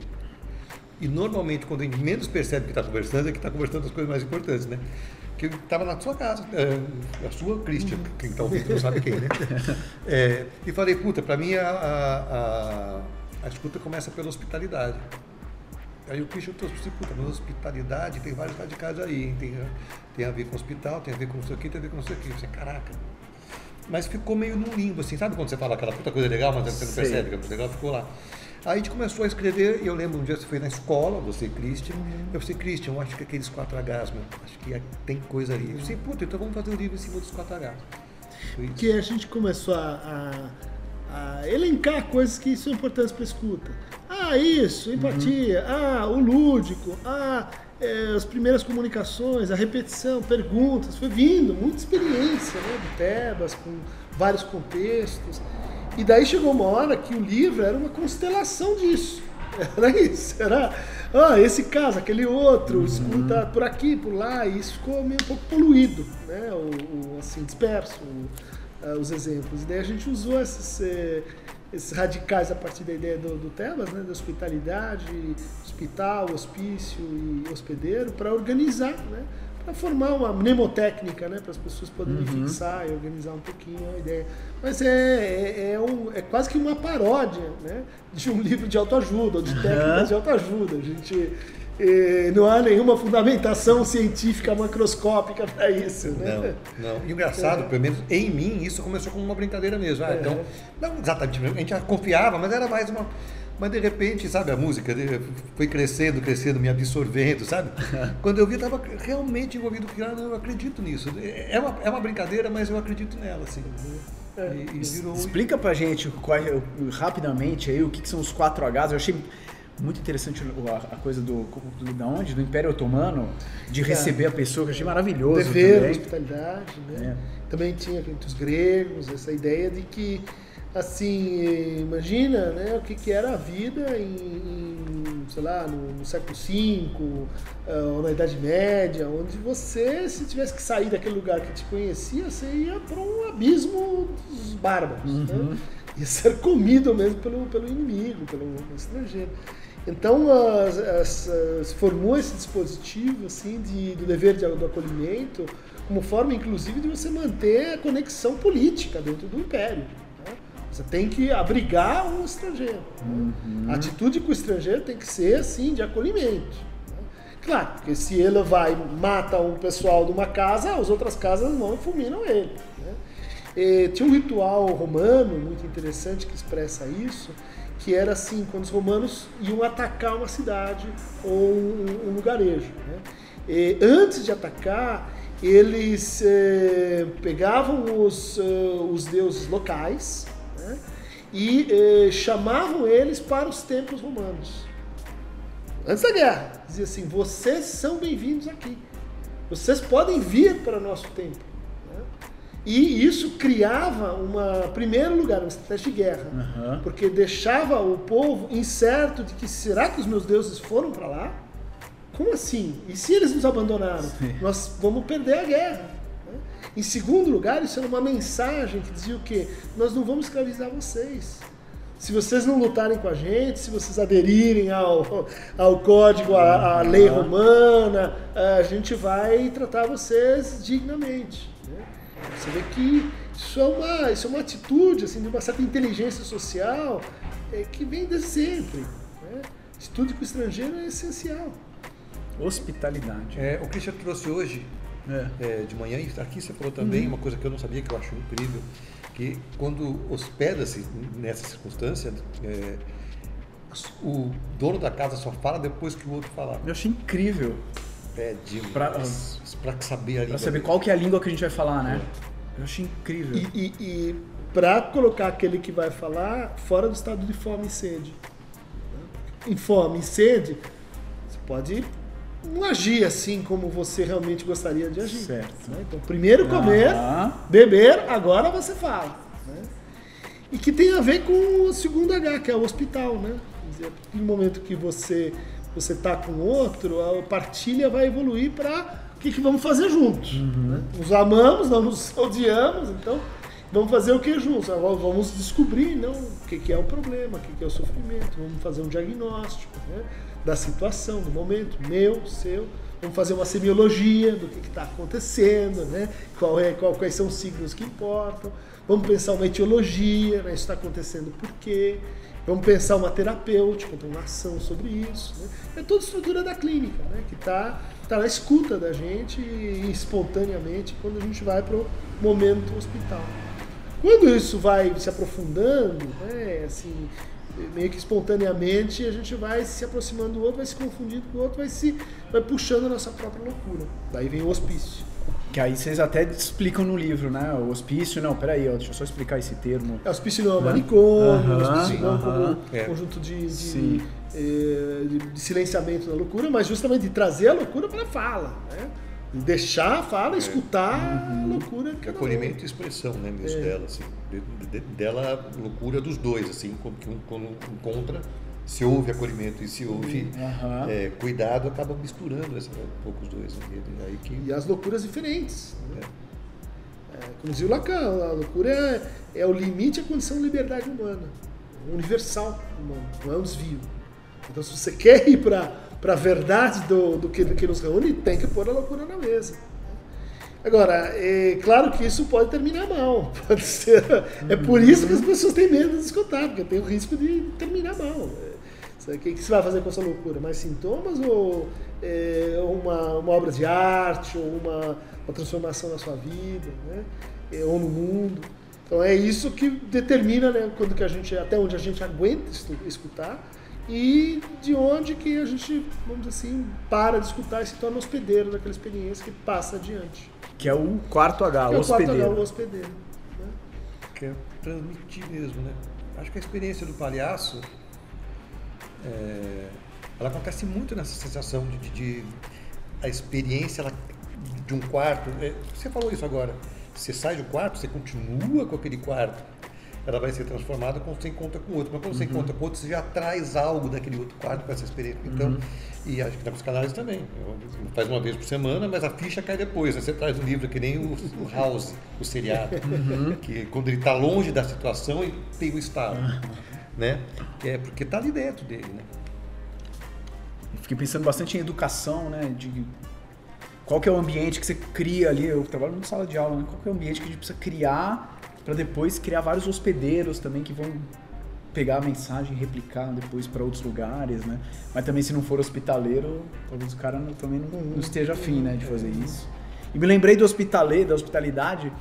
E normalmente, quando a gente menos percebe que está conversando, é que está conversando das coisas mais importantes, né? Que estava na sua casa, é, a sua Christian, quem está ouvindo não sabe quem, né? (laughs) É, e falei, puta, para mim a, a, a, a escuta começa pela hospitalidade. Aí o Christian trouxe assim, puta, mas hospitalidade tem vários radicais aí, hein? tem, tem a ver com hospital, tem a ver com isso aqui, tem a ver com isso aqui. Você, caraca. Mas ficou meio num limbo, assim, sabe quando você fala aquela puta coisa legal, mas você não percebe que é legal, ficou lá. Aí a gente começou a escrever, e eu lembro um dia você foi na escola, você e Christian, eu falei, Christian, eu acho que aqueles 4Hs, meu, acho que tem coisa ali. Eu falei, puta, então vamos fazer um livro em cima dos 4Hs. Foi isso. que a gente começou a, a- a elencar coisas que são importantes para escuta. Ah, isso, empatia, ah, o lúdico, ah, é, as primeiras comunicações, a repetição, perguntas, foi vindo, muita experiência né, do Tebas, com vários contextos. E daí chegou uma hora que o livro era uma constelação disso. (laughs) Era isso, era ah, esse caso, aquele outro, escuta por aqui, por lá, e isso ficou meio um pouco poluído, né? O, o, assim, disperso, o- ah, os exemplos. E daí a gente usou esses, eh, esses radicais a partir da ideia do, do Tebas, né? Da hospitalidade, hospital, hospício e hospedeiro, para organizar, né? Para formar uma mnemotécnica, né? Para as pessoas poderem fixar e organizar um pouquinho a ideia. Mas é, é, é, um- é quase que uma paródia, né? De um (laughs) livro de autoajuda, ou de técnicas de autoajuda. A gente não há nenhuma fundamentação científica macroscópica para isso, né? Não, não. E engraçado, pelo menos em mim, isso começou como uma brincadeira mesmo. Ah, então, não exatamente, a gente já confiava, mas era mais uma. Mas de repente, sabe, a música foi crescendo, crescendo, me absorvendo, sabe? (laughs) Quando eu vi, eu estava realmente envolvido com aquilo, eu acredito nisso. É uma, é uma brincadeira, mas eu acredito nela, assim. E, e virou. Explica pra gente qual é- rapidamente aí o que, que são os 4Hs. Eu achei muito interessante a, coisa do, do da onde? Do Império Otomano, de receber a pessoa, que eu achei maravilhoso Dever, também. hospitalidade, né? É. Também tinha entre os gregos essa ideia de que, assim, imagina né, o que, que era a vida em, em, sei lá, no, no século V, ah, ou na Idade Média, onde você, se tivesse que sair daquele lugar que te conhecia, você ia para um abismo dos bárbaros, né? Ia ser comido mesmo pelo, pelo inimigo, pelo estrangeiro. Então, as, as, as- formou esse dispositivo assim de, do dever de, do acolhimento como forma, inclusive, de você manter a conexão política dentro do império. né? Você tem que abrigar um estrangeiro. né? A atitude com o estrangeiro tem que ser assim de acolhimento. né? Claro, porque se ele vai e mata um pessoal de uma casa, as outras casas vão e fulminam ele. né? E tinha um ritual romano muito interessante que expressa isso, que era assim, quando os romanos iam atacar uma cidade ou um, um lugarejo. né? E antes de atacar, eles eh, pegavam os, eh, os deuses locais né? e eh, chamavam eles para os templos romanos. Antes da guerra, dizia assim: vocês são bem-vindos aqui. Vocês podem vir para nosso templo. E isso criava uma, primeiro lugar, uma estratégia de guerra, Aham. porque deixava o povo incerto de que será que os meus deuses foram para lá? Como assim? E se eles nos abandonaram? Nós vamos perder a guerra. né? Em segundo lugar, isso era uma mensagem que dizia o quê? Nós não vamos escravizar vocês. Se vocês não lutarem com a gente, se vocês aderirem ao, ao código, à, à lei romana, a gente vai tratar vocês dignamente. Você vê que isso é uma, isso é uma atitude assim, de uma certa inteligência social é, que vem desde sempre. Né? Estudo com o estrangeiro é essencial. Hospitalidade. É, o Christian trouxe hoje, É. é, de manhã, e aqui você falou também uma coisa que eu não sabia, que eu acho incrível, que quando hospeda-se nessa circunstância, é, o dono da casa só fala depois que o outro falar. Eu achei incrível É demais. Pra- Pra, saber a língua pra saber qual que é a língua que a gente vai falar, né? Eu achei incrível. E, e, e para colocar aquele que vai falar fora do estado de fome e sede. Em fome e sede, você pode não agir assim como você realmente gostaria de agir. Certo. né? Então, primeiro comer, Aham. beber, agora você fala. né? E que tem a ver com o segundo H, que é o hospital. Né? Quer dizer, no momento que você você está com outro, a partilha vai evoluir para o que, que vamos fazer juntos. Né? Nos amamos, (laughs) não nos odiamos, então vamos fazer o que juntos? Vamos descobrir não, o que, que é o problema, o que, que é o sofrimento, vamos fazer um diagnóstico né? da situação, do momento, meu, seu. Vamos fazer uma semiologia do que está acontecendo, né? Qual é, qual, quais são os signos que importam. Vamos pensar uma etiologia, né? isso está acontecendo por quê? Vamos pensar uma terapêutica, então uma ação sobre isso. Né? É toda a estrutura da clínica, né? que está tá na escuta da gente espontaneamente quando a gente vai para o momento hospital. Quando isso vai se aprofundando, né? assim, meio que espontaneamente a gente vai se aproximando do outro, vai se confundindo com o outro, vai se vai puxando a nossa própria loucura. Daí vem o hospício. Que aí vocês até explicam no livro, né? O hospício, não, peraí, ó, deixa eu só explicar esse termo. É, hospício não é um manicômio, o hospício não é como aham. É. conjunto de, de, eh, de- de silenciamento da loucura, mas justamente de trazer a loucura para a fala, né? De deixar a fala, escutar a loucura que acolhimento e expressão, né, mesmo dela, assim, de- de- dela loucura dos dois, assim, quando, que um- quando encontra, se houve acolhimento e se houve Aham. é, cuidado, acaba misturando essa, um pouco os dois, né, e aí que E as loucuras diferentes. Né? É, como dizia o Lacan, a loucura é, é o limite à condição de liberdade humana, um universal humano, não é um desvio. Então, se você quer ir para a verdade do, do, que, do que nos reúne, tem que pôr a loucura na mesa. Agora, é claro que isso pode terminar mal. (laughs) Pode ser. É por isso que as pessoas têm medo de escutar, porque tem o risco de terminar mal. É, O que, que você vai fazer com essa loucura? Mais sintomas ou é, uma, uma obra de arte, ou uma, uma transformação na sua vida, né? É, ou no mundo? Então é isso que determina né, quando que a gente, até onde a gente aguenta escutar e de onde que a gente, vamos dizer assim, para de escutar e se torna hospedeiro daquela experiência que passa adiante. Que é o quarto H, Que o é o quarto hospedeiro. H, o hospedeiro. né? quer transmitir mesmo, né? Acho que a experiência do palhaço, é, ela acontece muito nessa sensação de, de- de- a experiência ela, de um quarto. é, você falou isso agora. Você sai do quarto, você continua com aquele quarto. Ela vai ser transformada quando você encontra com outro. Mas quando você encontra com outro, você já traz algo daquele outro quarto com essa experiência. Então, e acho que na psicanálise também. Eu- Faz uma vez por semana, mas a ficha cai depois. né? Você traz o livro, que nem o, o House, o seriado. Que quando ele está longe da situação, ele tem o estado. Né? É porque está ali dentro dele. Né? Fiquei pensando bastante em educação, né? De qual que é o ambiente que você cria ali. Eu trabalho numa sala de aula, né? Qual que é o ambiente que a gente precisa criar para depois criar vários hospedeiros também que vão pegar a mensagem e replicar depois para outros lugares, né? Mas também se não for hospitaleiro, talvez o cara não- também não, não esteja afim, né, de fazer isso. E me lembrei do hospitaleiro, da hospitalidade,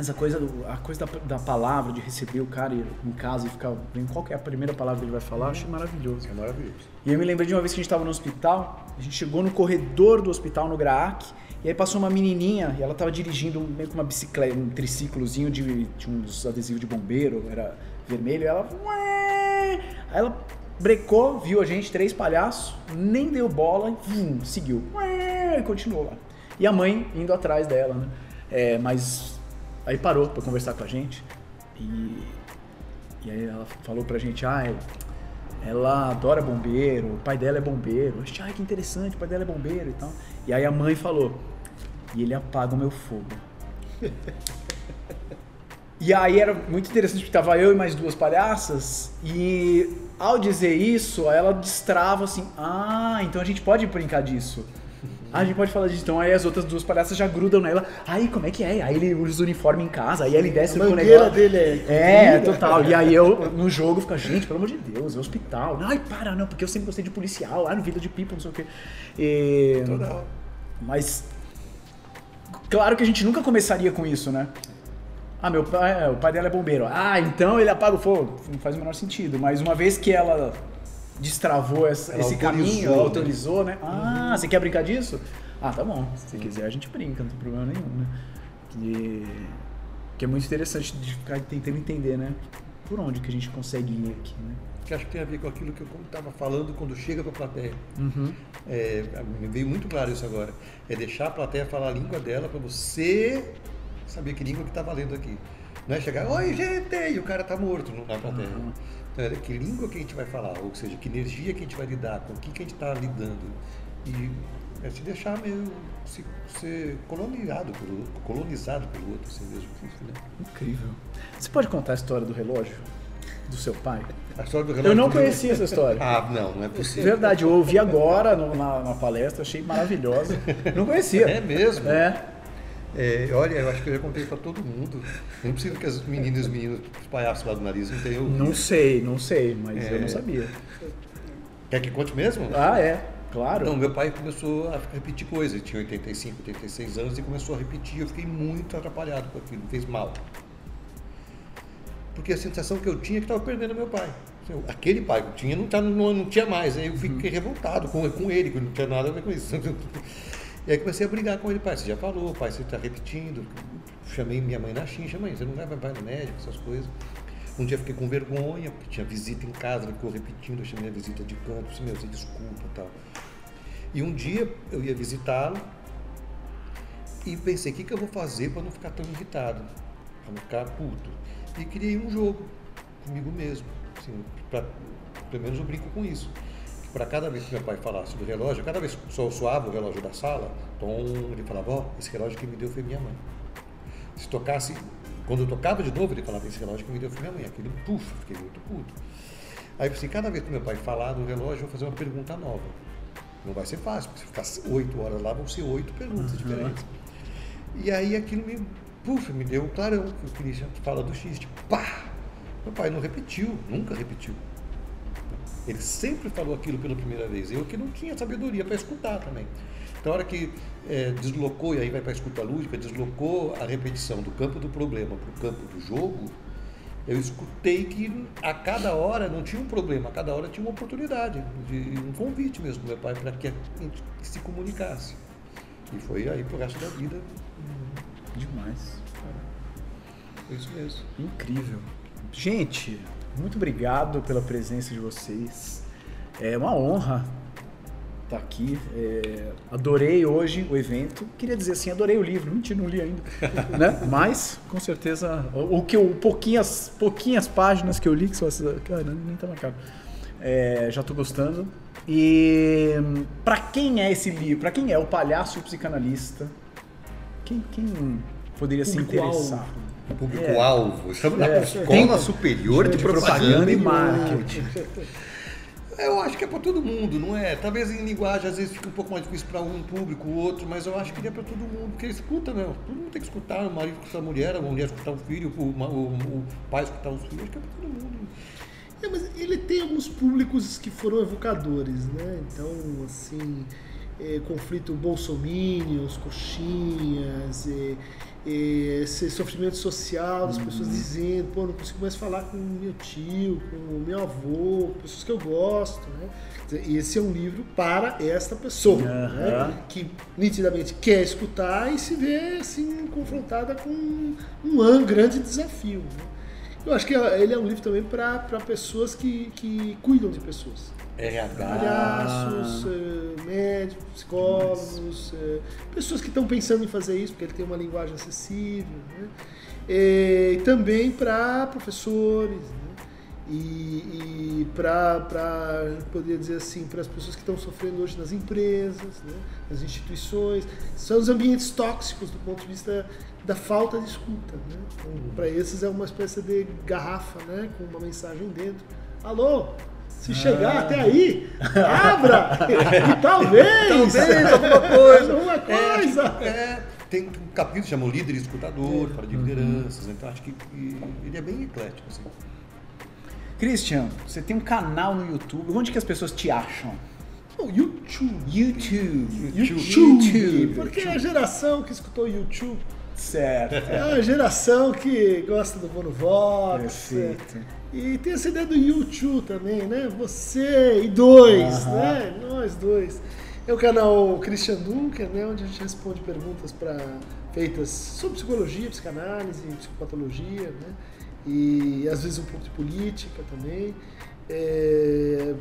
essa coisa, do- a coisa da, da palavra, de receber o cara em casa e ficar vendo qual que é a primeira palavra que ele vai falar, eu achei maravilhoso. É maravilhoso. E eu me lembrei de uma vez que a gente estava no hospital, a gente chegou no corredor do hospital, no GRAAC, e aí passou uma menininha, e ela estava dirigindo meio com uma bicicleta, um triciclozinho de, de uns adesivos de bombeiro, era vermelho, e ela... Ué! Aí ela brecou, viu a gente, três palhaços, nem deu bola, e seguiu. Ué! E continuou lá. E a mãe indo atrás dela, né? É, mas aí parou para conversar com a gente, e, e aí ela falou pra gente, ah, ela adora bombeiro, o pai dela é bombeiro. Eu achei, ai, que interessante, o pai dela é bombeiro e tal. E aí a mãe falou, e ele apaga o meu fogo. (laughs) e aí era muito interessante, porque tava eu e mais duas palhaças, e ao dizer isso, ela destrava assim, ah, então a gente pode brincar disso. Ah, a gente pode falar disso. Então aí as outras duas palhaças já grudam nela. Aí, como é que é? Aí ele usa o uniforme em casa, aí ele desce A com o mangueira negócio. dele é É, total. E aí eu, no jogo, fica, gente, pelo amor de Deus, é hospital. Ai, para, não, porque eu sempre gostei de policial, ah, no Vida de People, não sei o quê. E- Total. Mas, claro que a gente nunca começaria com isso, né? Ah, meu pai, é, o pai dela é bombeiro. Ah, então ele apaga o fogo. Não faz o menor sentido. Mas uma vez que ela destravou essa- esse caminho, né? autorizou, né? Ah, você quer brincar disso? Ah, tá bom. Se quiser a gente brinca, não tem problema nenhum, né? Que, que é muito interessante de ficar tentando entender, né? Por onde que a gente consegue ir aqui, né? Que acho que tem a ver com aquilo que eu estava falando quando chega para a plateia. Uhum. É, me veio muito claro isso agora. É deixar a plateia falar a língua dela para você saber que língua que está valendo aqui. Não é chegar, oi gente, e o cara tá morto na plateia. Uhum. Então, é que língua que a gente vai falar, ou seja, que energia que a gente vai lidar, com o que, que a gente está lidando. E É se deixar meio se, ser colonizado pelo outro, colonizado pelo outro, assim mesmo. Né? Incrível. Você pode contar a história do relógio? Do seu pai? A história do relógio Eu não conhecia essa história. (laughs) Ah, não, não é possível. Verdade, eu ouvi agora no- na, na palestra, achei maravilhosa. Não conhecia. É mesmo? É. É, olha, eu acho que eu já contei pra todo mundo. Não precisa que as meninas e os meninos, os palhaços lá do nariz, não tenham ouvido. Não sei, não sei, mas eu É. não sabia. Quer que conte mesmo? Ah, é, claro. Não, meu pai começou a repetir coisas. Ele tinha 85, 86 anos e começou a repetir. Eu fiquei muito atrapalhado com aquilo, fez mal. Porque a sensação que eu tinha é que estava perdendo meu pai. Aquele pai que eu tinha não, tá, não, não tinha mais. Aí eu fiquei revoltado com, com ele, que não tinha nada a ver com isso. (laughs) E aí comecei a brigar com ele. Pai, você já falou, pai, você está repetindo. Chamei minha mãe na chincha, mãe, você não leva pai no médico, essas coisas. Um dia fiquei com vergonha, porque tinha visita em casa, ele ficou repetindo, eu chamei a visita de canto, disse, meu, você desculpa e tal. E um dia eu ia visitá-lo e pensei, o que, que eu vou fazer para não ficar tão irritado, para não ficar puto? E criei um jogo comigo mesmo. Assim, pra, pelo menos eu brinco com isso. Para cada vez que meu pai falasse do relógio, cada vez que eu soava o relógio da sala, tom, ele falava, ó, esse relógio que me deu foi minha mãe. Se tocasse, quando eu tocava de novo, ele falava, esse relógio que me deu foi minha mãe. Aquilo, puf, fiquei muito puto. Aí eu pensei, cada vez que meu pai falar do relógio, eu vou fazer uma pergunta nova. Não vai ser fácil, porque se ficar oito horas lá, vão ser oito perguntas diferentes. E aí aquilo me, puf, me deu um clarão, que o Christian fala do X, tipo, pá! Meu pai não repetiu, nunca repetiu. Ele sempre falou aquilo pela primeira vez. Eu que não tinha sabedoria para escutar também. Então, a hora que eh, deslocou, e aí vai para a escuta lúdica, deslocou a repetição do campo do problema para o campo do jogo, eu escutei que a cada hora não tinha um problema, a cada hora tinha uma oportunidade, de um convite mesmo do meu pai para que a gente se comunicasse. E foi aí pro resto da vida, Demais. foi isso mesmo. Incrível. Gente, muito obrigado pela presença de vocês. É uma honra estar aqui. É, adorei hoje o evento. Queria dizer assim, adorei o livro. Mentira, não li ainda. (laughs) né? Mas, com certeza, o, o que eu, pouquinhas, pouquinhas páginas que eu li, que são essas. Cara, nem tá marcado. É, já tô gostando. E para quem é esse livro? Para quem é o palhaço psicanalista? Quem, quem poderia se Público-alvo. interessar? Público-alvo. Estamos na É. Escola Superior de, de Propaganda, propaganda e marketing. Eu acho que é para todo mundo, não é? Talvez em linguagem às vezes fica um pouco mais difícil para um público, o outro, mas eu acho que é para todo mundo, porque escuta, meu. Todo mundo tem que escutar, o marido escutar a mulher, a mulher escutar o filho, o, o- o pai escutar os filhos, acho que é para todo mundo. É, mas ele tem alguns públicos que foram evocadores, né? Então, assim, é, conflito bolsomínios, coxinhas, é, é, esse sofrimento social das pessoas dizendo, pô, não consigo mais falar com meu tio, com o meu avô, pessoas que eu gosto, né? Esse é um livro para esta pessoa, né? Aham. que nitidamente quer escutar e se vê assim confrontada com um, um grande desafio. né? Eu acho que ele é um livro também para pessoas que, que cuidam de pessoas. RH. Palhaços, eh, médicos, psicólogos, eh, pessoas que estão pensando em fazer isso, porque ele tem uma linguagem acessível. Né? Eh, E também para professores. Né? E, e para, poderia dizer assim, para as pessoas que estão sofrendo hoje nas empresas, né? nas instituições. São os ambientes tóxicos do ponto de vista da falta de escuta. Né? Então, para esses é uma espécie de garrafa né? com uma mensagem dentro. Alô? Se chegar até aí, abra! e talvez! Talvez alguma coisa. Alguma coisa! É, é, tem um capítulo que chama o Líder e Escutador, fala de lideranças, então acho que que ele é bem eclético. Assim. Christian, você tem um canal no YouTube. Onde que as pessoas te acham? O YouTube. YouTube. YouTube. Porque é a geração que escutou YouTube Certo. é a geração que gosta do Bono Vox. Perfeito. E tem essa ideia do YouTube também, né? Você e dois, né? Nós dois. É o canal Christian Dunker, né? Onde a gente responde perguntas para feitas sobre psicologia, psicanálise, psicopatologia, né? E às vezes um pouco de política também. É,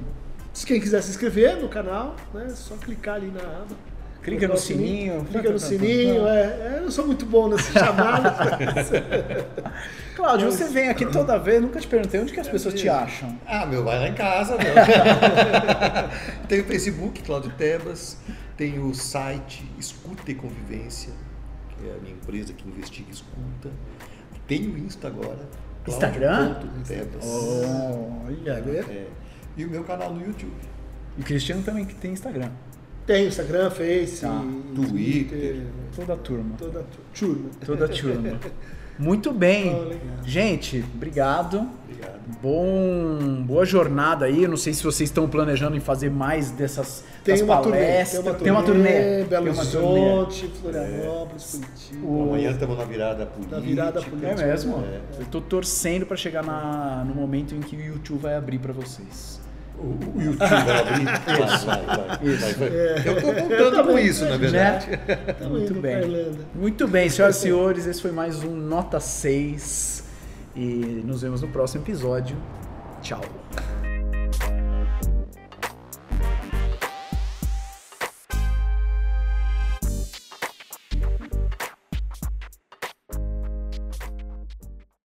Se quem quiser se inscrever no canal, né? É só clicar ali na aba. Clica no sininho. Clica no sininho, é. é, Eu não sou muito bom nesse chamado. (laughs) Cláudio, você vem aqui toda vez, nunca te perguntei onde que as pessoas te acham. Ah, meu, vai lá em casa, meu. (laughs) tem o Facebook, Cláudio Tebas. Tem o site Escuta e Convivência, que é a minha empresa que investiga e escuta. Tem o Insta agora. Instagram? Claudio.tebas. Olha. É. E o meu canal no YouTube. E o Cristiano também que tem Instagram. Tem Instagram, Face, Tá. Twitter. Toda a turma. toda a turma. Toda a turma. Muito bem. Oh. Gente, obrigado. Obrigado. Bom, boa jornada aí. Eu não sei se vocês estão planejando em fazer mais dessas Tem uma, turnê, palestras. tem uma turnê. Tem uma turnê. Belo Tem uma turnê. Horizonte, Florianópolis, Curitiba. O- Amanhã estamos na virada política. Na virada É política. mesmo? É. Eu tô torcendo pra chegar na- no momento em que o YouTube vai abrir pra vocês. O, o YouTube vai abrir? (laughs) Vai, vai, vai, vai, vai. Eu estou contando com isso, na verdade. Né? Muito bem. Muito bem, senhoras e senhores, esse foi mais um Nota 6 e nos vemos no próximo episódio. Tchau.